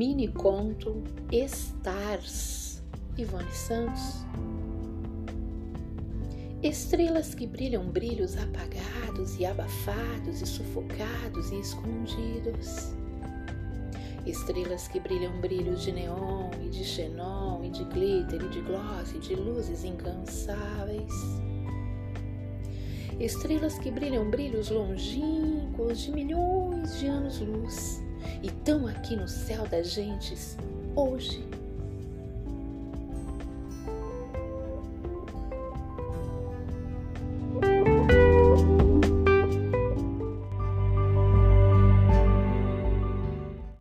Mini conto Stars, Ivone Santos. Estrelas que brilham brilhos apagados e abafados e sufocados e escondidos. Estrelas que brilham brilhos de neon e de xenon e de glitter e de gloss e de luzes incansáveis. Estrelas que brilham brilhos longínquos de milhões de anos-luz e tão aqui no céu das gentes, hoje